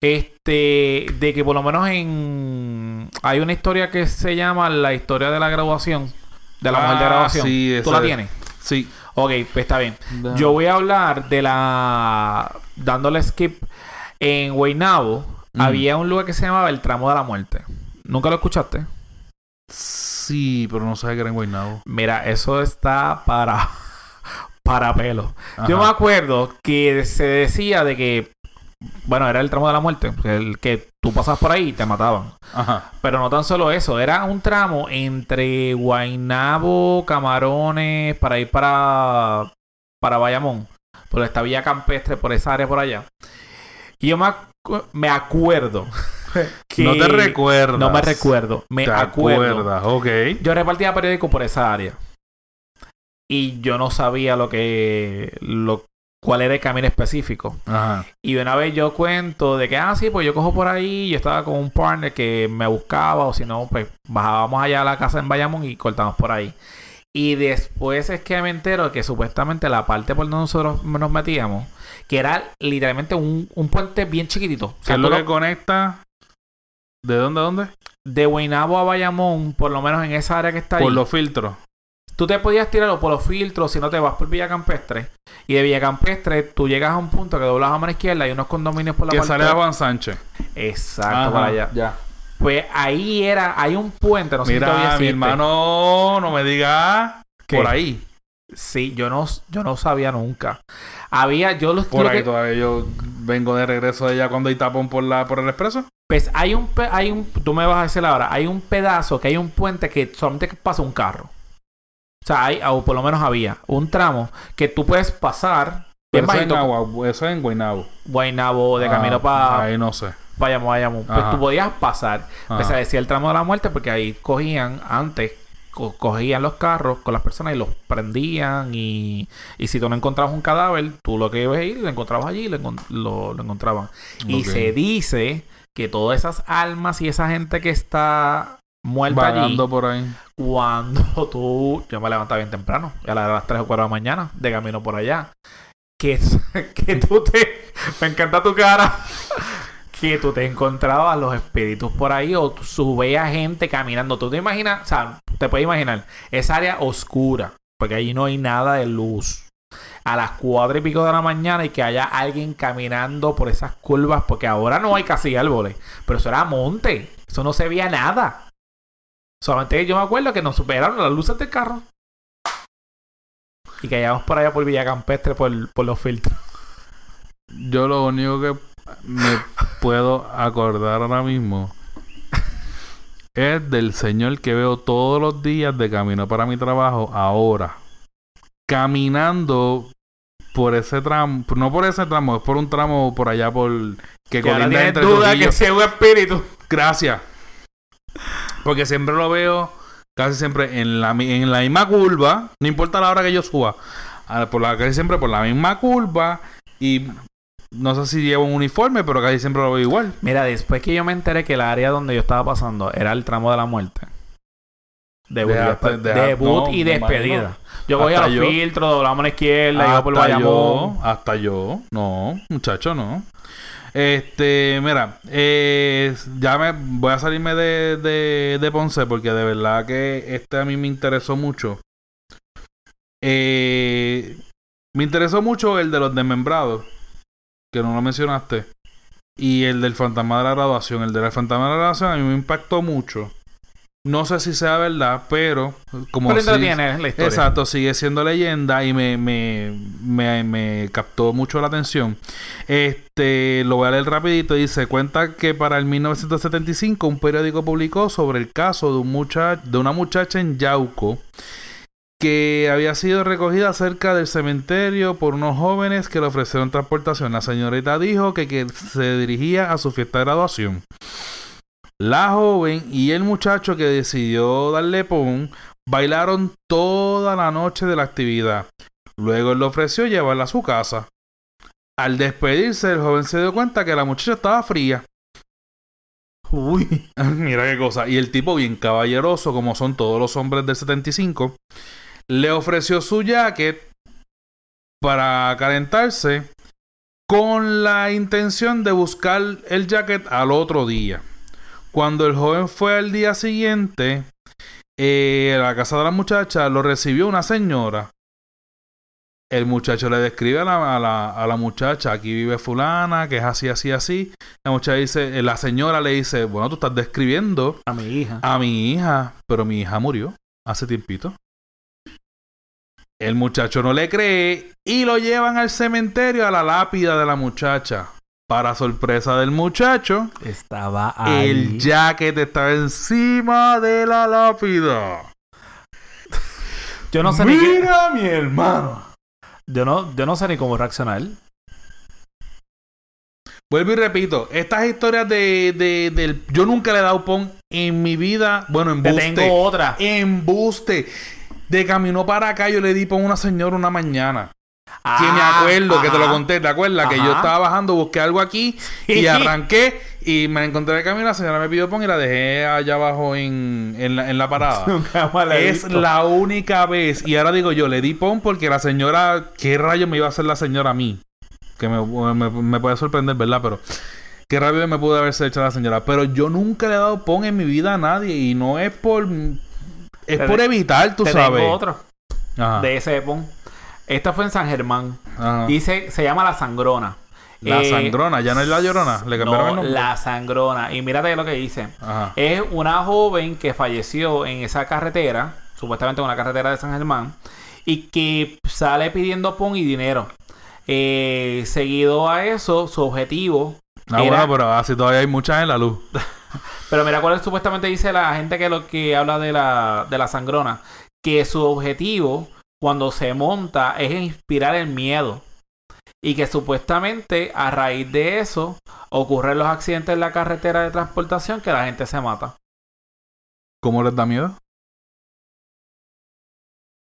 este, de que por lo menos en. Hay una historia que se llama La historia de la graduación. De la mujer de ah, graduación. Sí, ¿Tú la tienes? Sí. Ok, pues está bien. Yo voy a hablar de la. Dándole skip. En Guaynabo había un lugar que se llamaba El Tramo de la Muerte. ¿Nunca lo escuchaste? Sí, pero no sabía que era en Guaynabo. Mira, eso está para. para pelo. Yo me acuerdo que se decía de que bueno, era el tramo de la muerte, el que tú pasabas por ahí y te mataban. Ajá. Pero no tan solo eso, era un tramo entre Guainabo, Camarones, para ir para, para Bayamón, por esta vía campestre, por esa área por allá. Y yo me, acuerdo. no te recuerdo. No me recuerdo. Me acuerdo. Acuerdas, ok. Yo repartía periódico por esa área. Y yo no sabía lo que, lo, cuál era el camino específico. Ajá. Y una vez yo cuento de que, ah, sí, pues yo cojo por ahí, yo estaba con un partner que me buscaba, o si no, pues bajábamos allá a la casa en Bayamón y cortamos por ahí. Y después es que me entero que supuestamente la parte por donde nosotros nos metíamos, que era literalmente un, puente bien chiquitito. ¿Qué es lo que conecta? ¿De dónde a dónde? De Guaynabo a Bayamón, por lo menos en esa área que está ahí. Por los filtros. tú te podías tirar o por los filtros si no te vas por Villa Campestre. Y de Villa Campestre tú llegas a un punto que doblas a mano izquierda y unos condominios por la Que parte sale a Juan Sánchez. Exacto, Ajá, para allá. Ya. Pues ahí era, hay un puente, no sé si todavía Mira, mi hermano, no me digas ¿Qué? por ahí. Sí, yo no, yo no sabía nunca. Había, yo los Por ahí que- todavía yo vengo de regreso de allá cuando hay tapón por la por el expreso. Pues hay un, hay un, tú me vas a decir ahora, hay un pedazo que hay un puente que solamente pasa un carro. O sea, hay, o por lo menos había, un tramo que tú puedes pasar bien eso, es en Agua- eso es en Guaynabo. Guaynabo, de camino Ah, para Ahí no sé. Bayamón, Bayamón. Pues tú podías pasar. Pues se decía el tramo de la muerte porque ahí cogían, antes, co- cogían los carros con las personas y los prendían y, y si tú no encontrabas un cadáver, tú lo que ibas a ir, lo encontrabas allí y lo, lo- lo encontraban. Y se dice que todas esas almas y esa gente que está muerta allí, Vagando por ahí. cuando tú, yo me levantaba bien temprano, a las 3 o 4 de la mañana, de camino por allá, que, que tú te, me encanta tu cara, que tú te encontrabas los espíritus por ahí o tú veías gente caminando, tú te imaginas, o sea, te puedes imaginar, esa área oscura, porque allí no hay nada de luz. A las cuatro y pico de la mañana y que haya alguien caminando por esas curvas, porque ahora no hay casi árboles, pero eso era monte, eso no se veía nada. Solamente yo me acuerdo que nos superaron las luces del carro. Y que íbamos por allá por Villa Campestre por, por los filtros. Yo lo único que me puedo acordar ahora mismo es del señor que veo todos los días de camino para mi trabajo ahora. Caminando por ese tramo, no por ese tramo, es por un tramo por allá por que colinda entre duda Trujillo. que sea un espíritu. Gracias. Porque siempre lo veo casi siempre en la, en la misma curva. No importa la hora que yo suba. Por la, casi siempre por la misma curva. Y no sé si lleva un uniforme, pero casi siempre lo veo igual. Mira, después que yo me enteré que el área donde yo estaba pasando era el tramo de la muerte. Debut, debut no, y despedida. imagino. Yo cogía los yo. filtros, doblamos a la izquierda, iba por Hasta Bayamón. yo, hasta yo. No, muchacho, no. Este, mira, eh, ya me voy a salirme de, de, de Ponce porque de verdad que este a mí me interesó mucho. Eh, me interesó mucho el de los desmembrados, que no lo mencionaste. Y el del fantasma de la graduación. El del fantasma de la graduación a mí me impactó mucho. No sé si sea verdad, pero como Pero si- entretiene la historia. Exacto, sigue siendo leyenda y me, me, me, me captó mucho la atención. Este, lo voy a leer rapidito. Dice, cuenta que para el 1975 un periódico publicó sobre el caso de, un mucha- de una muchacha en Yauco que había sido recogida cerca del cementerio por unos jóvenes que le ofrecieron transportación. La señorita dijo que, que se dirigía a su fiesta de graduación. La joven y el muchacho que decidió darle pon bailaron toda la noche de la actividad. Luego él le ofreció llevarla a su casa. Al despedirse, el joven se dio cuenta que la muchacha estaba fría. Uy. Mira qué cosa. Y el tipo, bien caballeroso, como son todos los hombres del 75, le ofreció su jacket para calentarse con la intención de buscar el jacket al otro día. Cuando el joven fue al día siguiente eh, a la casa de la muchacha, lo recibió una señora. El muchacho le describe a la, a la- a la muchacha, aquí vive fulana, que es así, así, así. La muchacha dice, eh, la señora le dice, bueno, tú estás describiendo A mi hija. a mi hija, pero mi hija murió hace tiempito. El muchacho no le cree y lo llevan al cementerio a la lápida de la muchacha. Para sorpresa del muchacho, Estaba ahí. el jacket estaba encima de la lápida. Yo no sé ni qué- Mira, mi hermano. Yo no, yo no sé ni cómo reaccionar. Vuelvo y repito, estas historias de, de- del... Yo nunca le he dado pon en mi vida. Bueno, en Te tengo otra. Embuste. De camino para acá yo le di pon a una señora una mañana. Ah, que me acuerdo, que te lo conté, ¿te acuerdas? Que yo estaba bajando, busqué algo aquí y arranqué y me encontré de camino. La señora me pidió pon y la dejé allá abajo en, en, la, en la parada. La es la única vez. Y ahora digo yo, le di pon porque la señora, ¿qué rayo me iba a hacer la señora a mí? Que me, me, me puede sorprender, ¿verdad? Pero qué rápido me pudo haberse hecho la señora. Pero yo nunca le he dado pon en mi vida a nadie y no es por. Es Te por de- evitar, tú Te sabes. tengo otro. de ese pon. Esta fue en San Germán. Dice, se llama La Sangrona. La eh, Sangrona, ya no es la Llorona, le cambiaron el nombre. La Sangrona. Y mírate lo que dice. Es una joven que falleció en esa carretera, supuestamente en una carretera de San Germán, y que sale pidiendo pon y dinero. Eh, seguido a eso, su objetivo. Ah, bueno, pero así todavía hay muchas en la luz. pero mira cuál supuestamente dice la gente que lo que habla de la, de la sangrona. Que su objetivo, cuando se monta, es inspirar el miedo. Y que supuestamente a raíz de eso ocurren los accidentes en la carretera de transportación que la gente se mata. ¿Cómo les da miedo?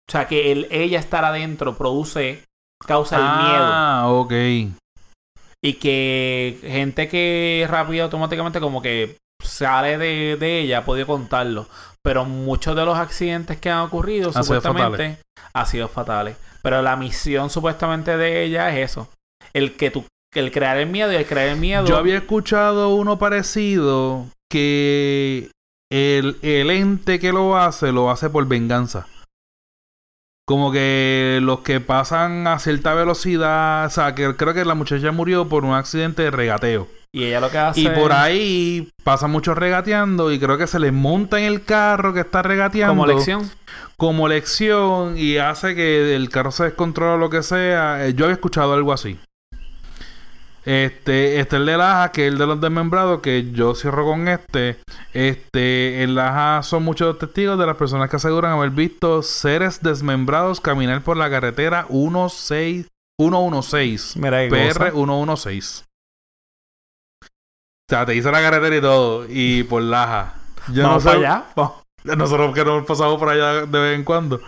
O sea, que el, ella estar adentro produce causa el miedo. Ah, ok. Y que gente que rápido automáticamente como que sale de, de ella ha podido contarlo. Pero muchos de los accidentes que han ocurrido supuestamente han sido fatales. Pero la misión supuestamente de ella es eso. El que tú el crear el miedo y el crear el miedo. Yo había escuchado uno parecido que el, el ente que lo hace lo hace por venganza como que los que pasan a cierta velocidad, o sea, que creo que la muchacha murió por un accidente de regateo. Y ella lo que hace. Y por ahí pasa mucho regateando y creo que se le monta en el carro que está regateando. Como lección. Como lección y hace que el carro se descontrole o lo que sea. Eh, yo había escuchado algo así. Este, este el de Laja, que es el de los desmembrados, que yo cierro con este. Este, en Laja son muchos testigos de las personas que aseguran haber visto seres desmembrados caminar por la carretera 16, 116. Mira PR 116. O sea, te hizo la carretera y todo. Y por Laja. Yo no sé. allá? Nosotros que nos pasamos por allá de vez en cuando.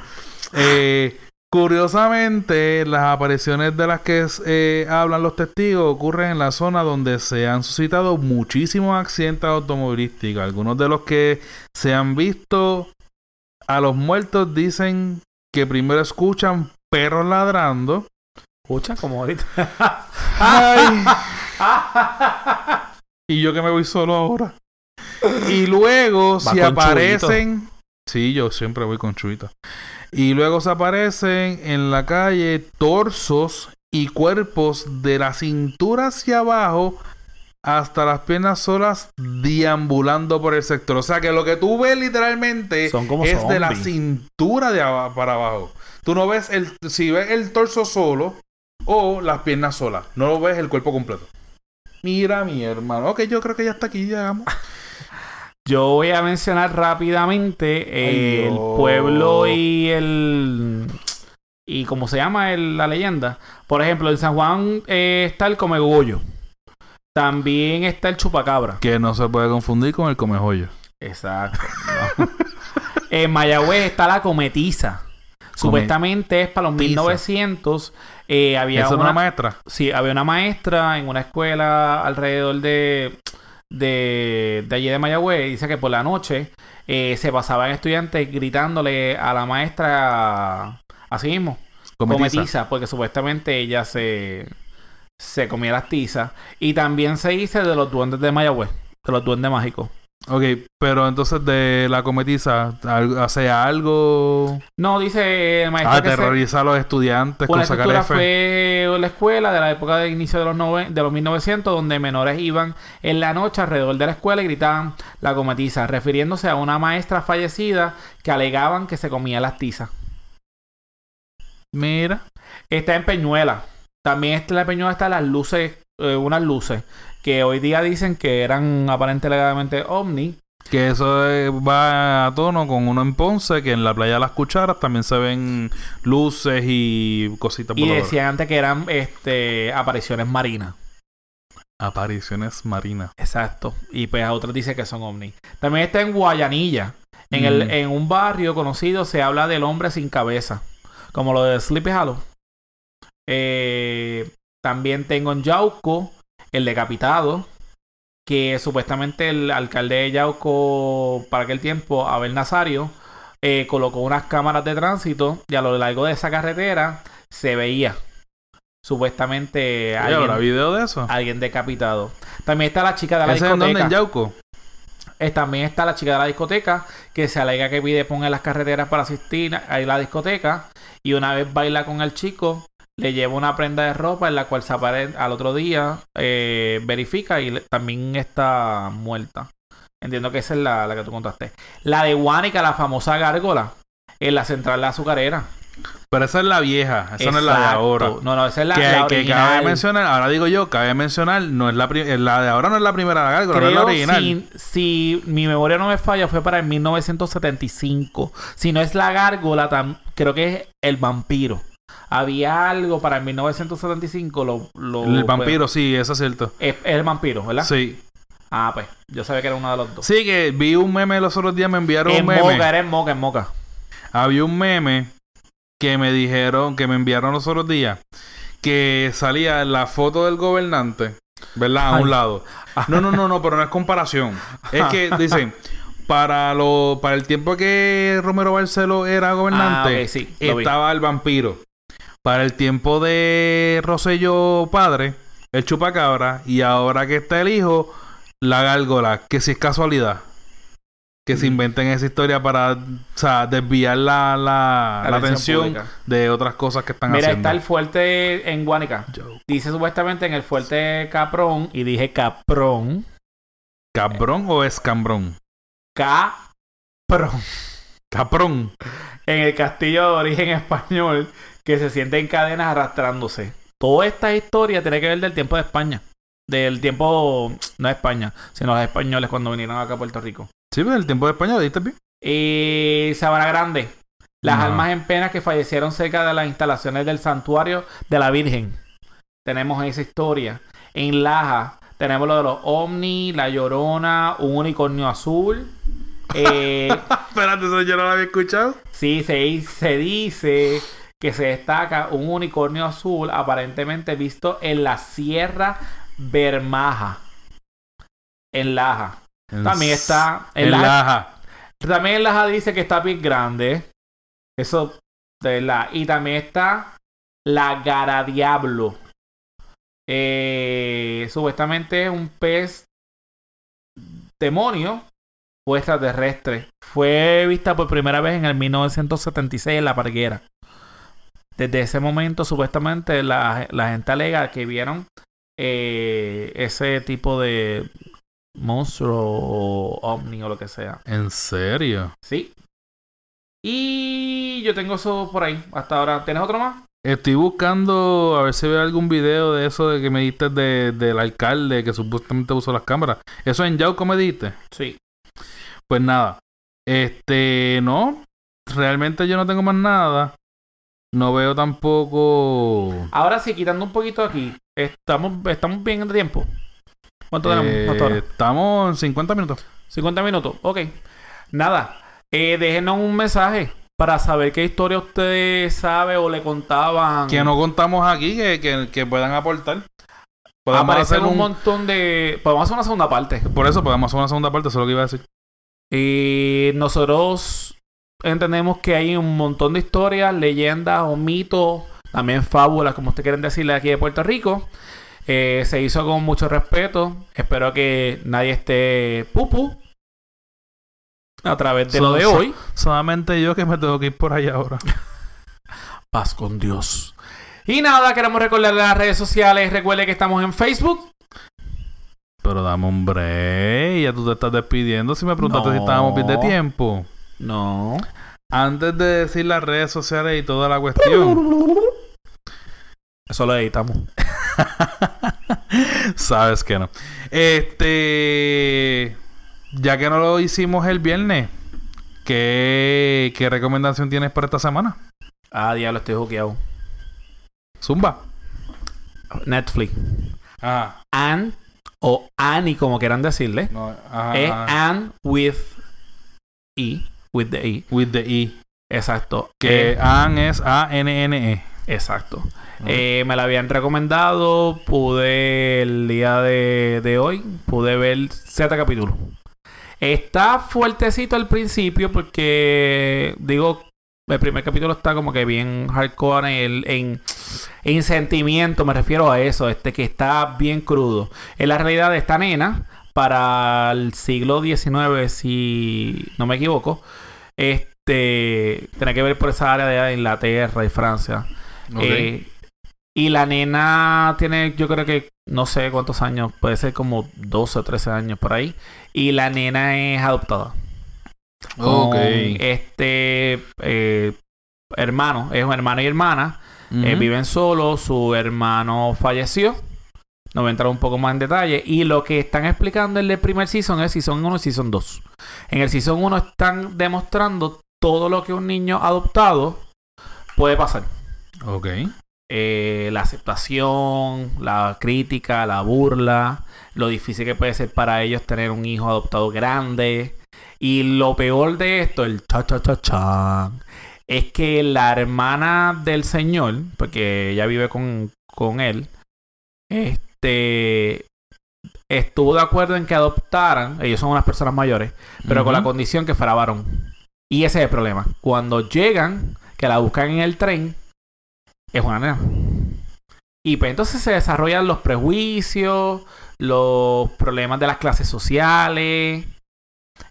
Eh. Curiosamente, las apariciones de las que eh, hablan los testigos ocurren en la zona donde se han suscitado muchísimos accidentes automovilísticos. Algunos de los que se han visto a los muertos dicen que primero escuchan perros ladrando. Escucha como ahorita. y yo que me voy solo ahora. Y luego, si aparecen. Sí, yo siempre voy con chuita. Y luego se aparecen en la calle torsos y cuerpos de la cintura hacia abajo hasta las piernas solas deambulando por el sector. O sea que lo que tú ves literalmente es de la cintura de para abajo. Tú no ves el, si ves el torso solo o las piernas solas. No lo ves el cuerpo completo. Mira mi hermano. Ok, yo creo que ya está aquí, llegamos. Yo voy a mencionar rápidamente el pueblo y el. y cómo se llama la leyenda. Por ejemplo, en San Juan eh, está el Comegollo. También está el Chupacabra. Que no se puede confundir con el Comejollo. Exacto. en Mayagüez está la Cometiza. Supuestamente es para los 1900. Eh, había una maestra? Sí, había una maestra en una escuela alrededor de de, de allí de Mayagüez dice que por la noche eh, se pasaban estudiantes gritándole a la maestra así mismo, come tiza, porque supuestamente ella se, se comía las tizas. Y también se dice de los duendes de Mayagüez, de los duendes mágicos. Ok, pero entonces de la cometiza, ¿hace algo? No, dice el maestro. Aterroriza a los estudiantes con sacar F. fue la escuela de la época de inicio de los, de los 1900, donde menores iban en la noche alrededor de la escuela y gritaban la cometiza, refiriéndose a una maestra fallecida que alegaban que se comía las tizas. Mira. Está en Peñuela. También está en la Peñuela están las luces, eh, unas luces que hoy día dicen que eran aparentemente ovni. Que eso va a tono con uno en Ponce, que en la playa de las cucharas también se ven luces y cositas. Y decían antes que eran este apariciones marinas. Apariciones marinas. Exacto. Y pues a otros dicen que son ovnis. También está en Guayanilla. En, el, mm. en un barrio conocido se habla del hombre sin cabeza. Como lo de Sleepy Hollow. Eh, también tengo en Yauco el decapitado, que supuestamente el alcalde de Yauco para aquel tiempo, Abel Nazario, eh, colocó unas cámaras de tránsito y a lo largo de esa carretera se veía supuestamente alguien, video de eso? alguien decapitado. También está la chica de la discoteca. dónde, en Yauco? Eh, también está la chica de la discoteca que se alega que pide en las carreteras para asistir a la discoteca y una vez baila con el chico, le lleva una prenda de ropa en la cual se aparece al otro día, eh, verifica y también está muerta. Entiendo que esa es la, la que tú contaste. La de Wanica, la famosa gárgola, en la central de azucarera. Pero esa es la vieja, esa no es la de ahora. No, no, esa es la, que, la que cabe mencionar, ahora digo yo, cabe mencionar, no es la, la de ahora no es la primera la gárgola, no es la original. Si, si mi memoria no me falla, fue para el 1975. Si no es la gárgola, creo que es el vampiro. Había algo para el 1975. Lo, lo el vampiro, sí, eso es cierto. Es, el vampiro, ¿verdad? Sí. Ah, pues, yo sabía que era uno de los dos. Sí, que vi un meme los otros días, me enviaron un meme. Moca, era en Moca, en Moca. Había un meme que me dijeron, que me enviaron los otros días, que salía la foto del gobernante, ¿verdad? A un lado. No, no, no, no, pero no es comparación. Es que dicen, para lo, para el tiempo que Romero Barceló era gobernante, ah, sí, estaba el vampiro. Para el tiempo de Rosello padre, el chupacabra, y ahora que está el hijo, la gárgola, que si es casualidad que se inventen esa historia para o sea, desviar la, la, atención de otras cosas que están haciendo. Mira, está el fuerte en Guanica. Dice supuestamente en el fuerte Caprón, y dije Caprón. ¿Cabrón o escambrón? Caprón. Caprón. En el castillo de origen español, que se siente en cadenas arrastrándose. Toda esta historia tiene que ver del tiempo de España. Del tiempo, no de España, sino los españoles cuando vinieron acá a Puerto Rico. Sí, pero pues, el tiempo de España, ¿viste bien? Y Sabana Grande. Las almas en pena que fallecieron cerca de las instalaciones del santuario de la Virgen. Tenemos esa historia. En Laja tenemos lo de los Omni, la Llorona, un unicornio azul. Eh, Espérate, eso yo no lo había escuchado. Sí, se, se dice que se destaca un unicornio azul aparentemente visto en la Sierra Bermaja. En Laja. También está. En, Laja. También en Laja dice que está bien grande. Eso de la. Y también está la Gara Diablo. Eh, supuestamente es un pez demonio o extraterrestre. Fue vista por primera vez en el 1976 en la parguera. Desde ese momento, supuestamente, la, la gente alega que vieron eh, ese tipo de, monstruo o ovni o lo que sea. ¿En serio? Sí. Y yo tengo eso por ahí hasta ahora. ¿Tienes otro más? Estoy buscando a ver si veo algún video de eso de que me diste de, del alcalde que supuestamente usó las cámaras. ¿Eso en Yauco me diste? Sí. Pues nada. Este, no. Realmente yo no tengo más nada. No veo tampoco. Ahora sí, quitando un poquito aquí. Estamos, estamos bien de tiempo. ¿Cuánto tenemos? Eh, estamos en 50 minutos. 50 minutos, ok. Nada, eh, déjenos un mensaje para saber qué historia ustedes saben o le contaban. Que no contamos aquí, que, que, puedan aportar. Podemos hacer un... montón de. Podemos hacer una segunda parte. Por eso podemos hacer una segunda parte, eso es lo que iba a decir. Y nosotros entendemos que hay un montón de historias, leyendas o mitos, también fábulas, como ustedes quieren decirle aquí de Puerto Rico. Eh, se hizo con mucho respeto. Espero que nadie esté pupu a través de lo de hoy. Solamente yo que me tengo que ir por allá ahora. Paz con Dios. Y nada, queremos recordarle las redes sociales. Recuerde que estamos en Facebook. Pero dame un break. Ya tú te estás despidiendo. Si me preguntaste si estábamos bien de tiempo. No. Antes de decir las redes sociales y toda la cuestión. Eso lo editamos. Sabes que no. Este. Ya que no lo hicimos el viernes, ¿qué, qué recomendación tienes para esta semana? Ah, diablo, estoy juqueado. Zumba. Netflix. Ah. Anne o Annie, como quieran decirle. No, es Anne with E. With the E. With the E. Exacto. Que eh, es A-N-N-E. Exacto. Eh, me la habían recomendado. Pude el día de, hoy, pude ver Z capítulos. Está fuertecito al principio porque, digo, el primer capítulo está como que bien hardcore en, en, en, sentimiento, me refiero a eso, este que está bien crudo. En la realidad de esta nena, para el siglo XIX, si no me equivoco, Este, tiene que ver por esa área de Inglaterra y Francia. Eh, y la nena tiene, yo creo que no sé cuántos años, puede ser como 12 o 13 años por ahí. Y la nena es adoptada. Ok. Este eh, hermano, es un hermano y hermana. Eh, viven solos, su hermano falleció. No voy a entrar un poco más en detalle. Y lo que están explicando en el primer season es Season 1 y Season 2. En el Season 1 están demostrando todo lo que un niño adoptado puede pasar. Ok. Eh, la aceptación, la crítica, la burla, lo difícil que puede ser para ellos tener un hijo adoptado grande. Y lo peor de esto, el cha cha cha cha, es que la hermana del señor, porque ella vive con, con él, este estuvo de acuerdo en que adoptaran, ellos son unas personas mayores, pero con la condición que fuera varón. Y ese es el problema. Cuando llegan, que la buscan en el tren, es una nena. Y pues entonces se desarrollan los prejuicios, los problemas de las clases sociales,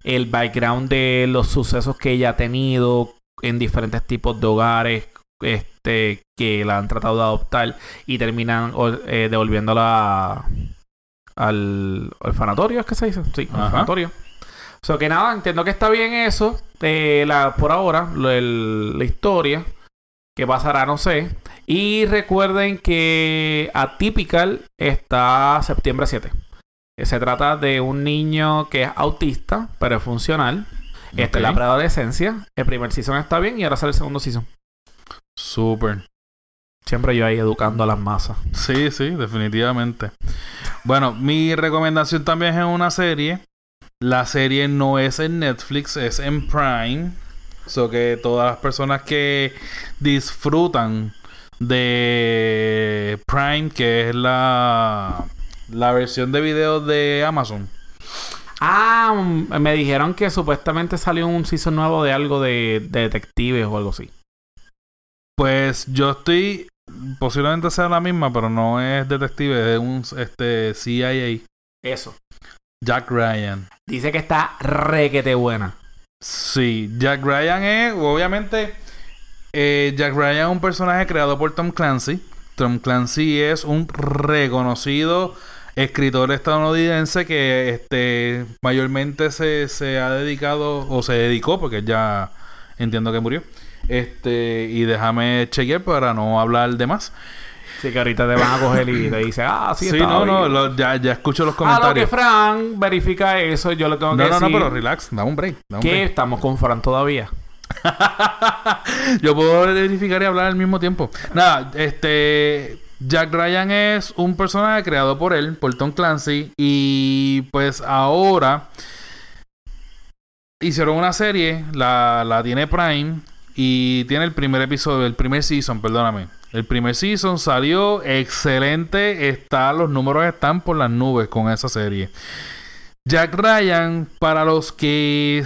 el background de los sucesos que ella ha tenido en diferentes tipos de hogares este, que la han tratado de adoptar y terminan eh, devolviéndola al orfanatorio, ¿es que se dice? Sí, orfanatorio. O sea que nada, entiendo que está bien eso. Eh, la, por ahora, la historia. ¿Qué pasará? No sé. Y recuerden que Atypical está septiembre 7. Se trata de un niño que es autista, pero es funcional. Esta es la preadolescencia. El primer season está bien y ahora sale el segundo season. Súper. Siempre yo ahí educando a las masas. Sí, sí, definitivamente. Bueno, mi recomendación también es una serie. La serie no es en Netflix, es en Prime. So que todas las personas que disfrutan de Prime, que es la, la versión de video de Amazon. Ah, mm, me dijeron que supuestamente salió un season nuevo de algo de, detectives o algo así. Pues yo estoy. Posiblemente sea la misma, pero no es detective, es un este, CIA. Eso. Jack Ryan. Dice que está requete buena. Sí, Jack Ryan es, obviamente, eh, Jack Ryan es un personaje creado por Tom Clancy. Tom Clancy es un reconocido escritor estadounidense que este mayormente se, se ha dedicado o se dedicó porque ya entiendo que murió. Este, y déjame chequear para no hablar de más. Sí, que ahorita te van a coger y te dice, ah, sí, sí no, no, ya, ya escucho los comentarios. Ah, lo que Fran verifica eso, yo le tengo que decir. No, no, pero relax, da un break. que estamos con Fran todavía. yo puedo verificar y hablar al mismo tiempo. Nada, este. Jack Ryan es un personaje creado por él, por Tom Clancy. Y pues ahora hicieron una serie, la, la tiene Prime. Y tiene el primer episodio, el primer season, perdóname. El primer season salió excelente. Está, los números están por las nubes con esa serie. Jack Ryan, para los que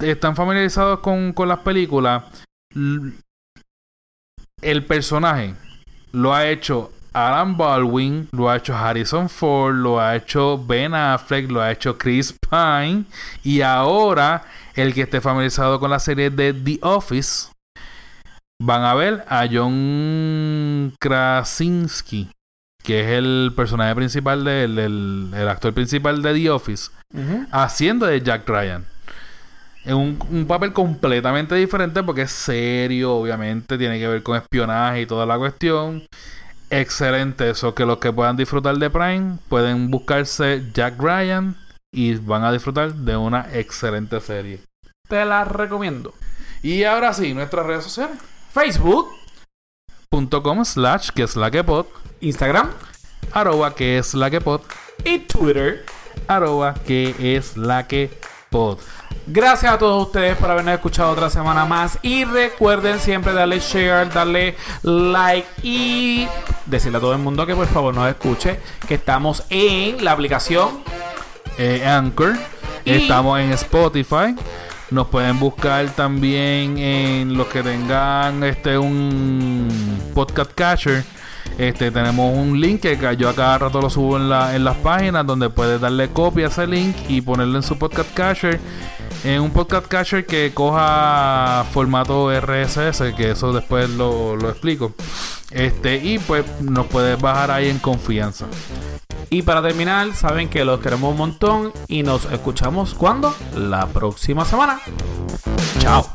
están familiarizados con, con las películas, el personaje lo ha hecho Alan Baldwin, lo ha hecho Harrison Ford, lo ha hecho Ben Affleck, lo ha hecho Chris Pine y ahora el que esté familiarizado con la serie de The Office van a ver a John Krasinski, que es el personaje principal del el, actor principal de The Office, haciendo de Jack Ryan. Es un, un, papel completamente diferente porque es serio, obviamente, tiene que ver con espionaje y toda la cuestión. Excelente eso, que los que puedan disfrutar de Prime pueden buscarse Jack Ryan y van a disfrutar de una excelente serie. Te la recomiendo. Y ahora sí, nuestras redes sociales. Facebook.com slash que es la que pod. Instagram. Arroba que es la que pod. Y Twitter. Arroba que es la que pod. Gracias a todos ustedes por habernos escuchado otra semana más. Y recuerden siempre darle share, darle like y decirle a todo el mundo que por favor nos escuche. Que estamos en la aplicación eh, Anchor. Estamos en Spotify. Nos pueden buscar también en los que tengan este un podcast catcher Este, tenemos un link que yo a cada rato lo subo en, la, en las páginas donde puedes darle copia a ese link y ponerlo en su podcast catcher en un podcast catcher que coja formato RSS, que eso después lo, lo explico. Este, y pues nos puedes bajar ahí en confianza. Y para terminar, saben que los queremos un montón y nos escuchamos cuando? La próxima semana. Chao.